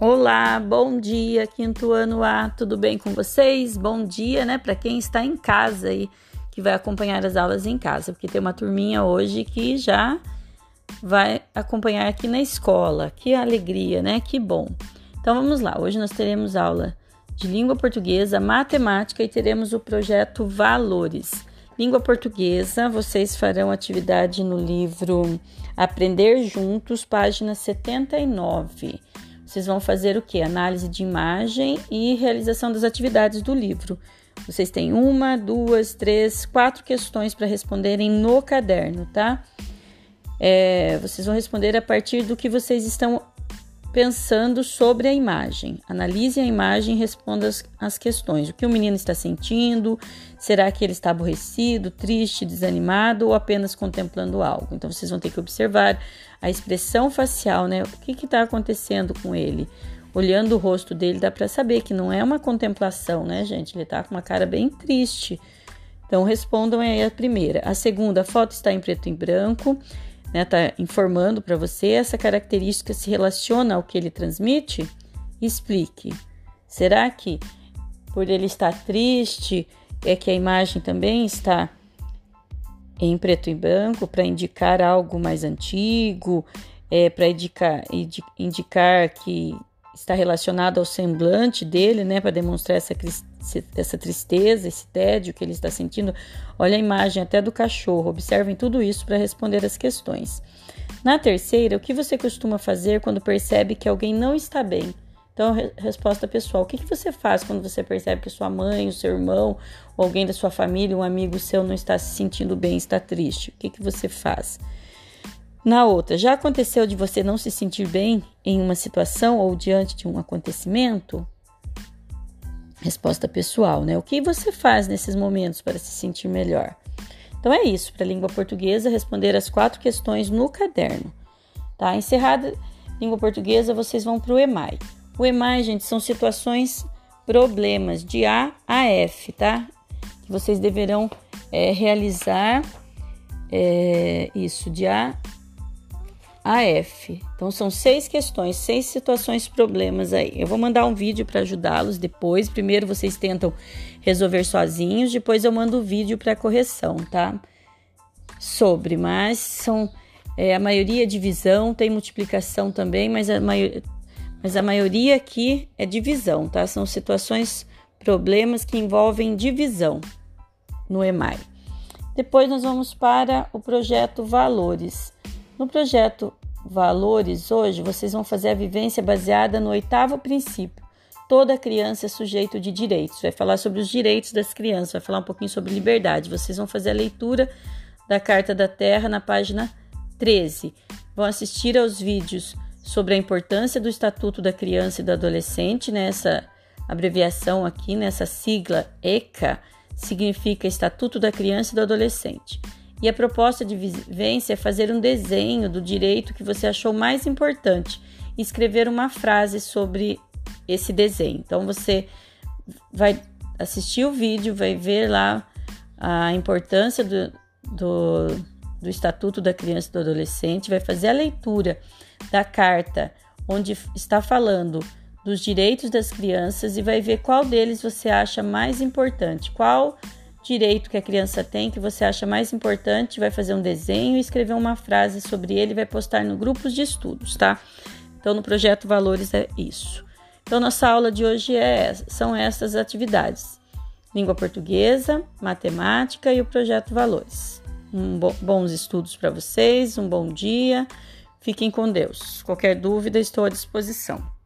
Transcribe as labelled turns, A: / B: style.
A: Olá, bom dia, quinto ano A, tudo bem com vocês? Bom dia, né, para quem está em casa aí, que vai acompanhar as aulas em casa, porque tem uma turminha hoje que já vai acompanhar aqui na escola. Que alegria, né? Que bom. Então vamos lá, hoje nós teremos aula de língua portuguesa, matemática e teremos o projeto Valores. Língua portuguesa, vocês farão atividade no livro Aprender Juntos, página 79. Vocês vão fazer o que? Análise de imagem e realização das atividades do livro. Vocês têm uma, duas, três, quatro questões para responderem no caderno, tá? É, vocês vão responder a partir do que vocês estão pensando sobre a imagem. Analise a imagem e responda as, as, questões. O que o menino está sentindo? Será que ele está aborrecido, triste, desanimado ou apenas contemplando algo? Então vocês vão ter que observar a expressão facial, né? O que está acontecendo com ele? Olhando o rosto dele, dá para saber que não é uma contemplação, né, gente? Ele está com uma cara bem triste. Então respondam aí a primeira. A segunda, a foto está em preto e branco né, tá informando para você, essa característica se relaciona ao que ele transmite? Explique. Será que por ele estar triste é que a imagem também está em preto e branco para indicar algo mais antigo, é, para indicar, indicar que está relacionado ao semblante dele, né, para demonstrar essa, essa tristeza, esse tédio que ele está sentindo. Olha a imagem até do cachorro, observem tudo isso para responder as questões. Na terceira, o que você costuma fazer quando percebe que alguém não está bem? Então, resposta pessoal: o que, você faz quando você percebe que sua mãe, o seu irmão, ou alguém da sua família, um amigo seu não está se sentindo bem, está triste? O que você faz? Na outra, já aconteceu de você não se sentir bem em uma situação ou diante de um acontecimento? Resposta pessoal, né? O que você faz nesses momentos para se sentir melhor? Então é isso, para a língua portuguesa, responder as quatro questões no caderno. Tá? Encerrada língua portuguesa, vocês vão para o EMAI. O EMAI, gente, são situações, problemas de A a F, tá? Que vocês deverão é, realizar é, isso, de A a F. Então são seis questões, seis situações, problemas aí. Eu vou mandar um vídeo para ajudá-los depois. Primeiro vocês tentam resolver sozinhos, depois eu mando o vídeo para correção, tá? Sobre, mas são é, a maioria é divisão, tem multiplicação também, mas a, mas a maioria aqui é divisão, tá? São situações, problemas que envolvem divisão no EMAI. Depois nós vamos para o projeto Valores. No projeto Valores, hoje vocês vão fazer a vivência baseada no oitavo princípio. Toda criança é sujeito de direitos. Vai falar sobre os direitos das crianças, vai falar um pouquinho sobre liberdade. Vocês vão fazer a leitura da Carta da Terra na página 13. Vão assistir aos vídeos sobre a importância do Estatuto da Criança e do Adolescente, nessa abreviação aqui, nessa sigla ECA, significa Estatuto da Criança e do Adolescente. E a proposta de vivência é fazer um desenho do direito que você achou mais importante e escrever uma frase sobre esse desenho. Então você vai assistir o vídeo, vai ver lá a importância do, do, do Estatuto da Criança e do Adolescente, vai fazer a leitura da carta onde está falando dos direitos das crianças e vai ver qual deles você acha mais importante, qual direito que a criança tem que você acha mais importante, vai fazer um desenho escrever uma frase sobre ele vai postar no grupos de estudos, tá? Então, no projeto Valores é isso. Então, nossa aula de hoje é, são essas atividades: língua portuguesa, matemática e o projeto Valores. Um bo bons estudos para vocês, um bom dia. Fiquem com Deus. Qualquer dúvida, estou à disposição.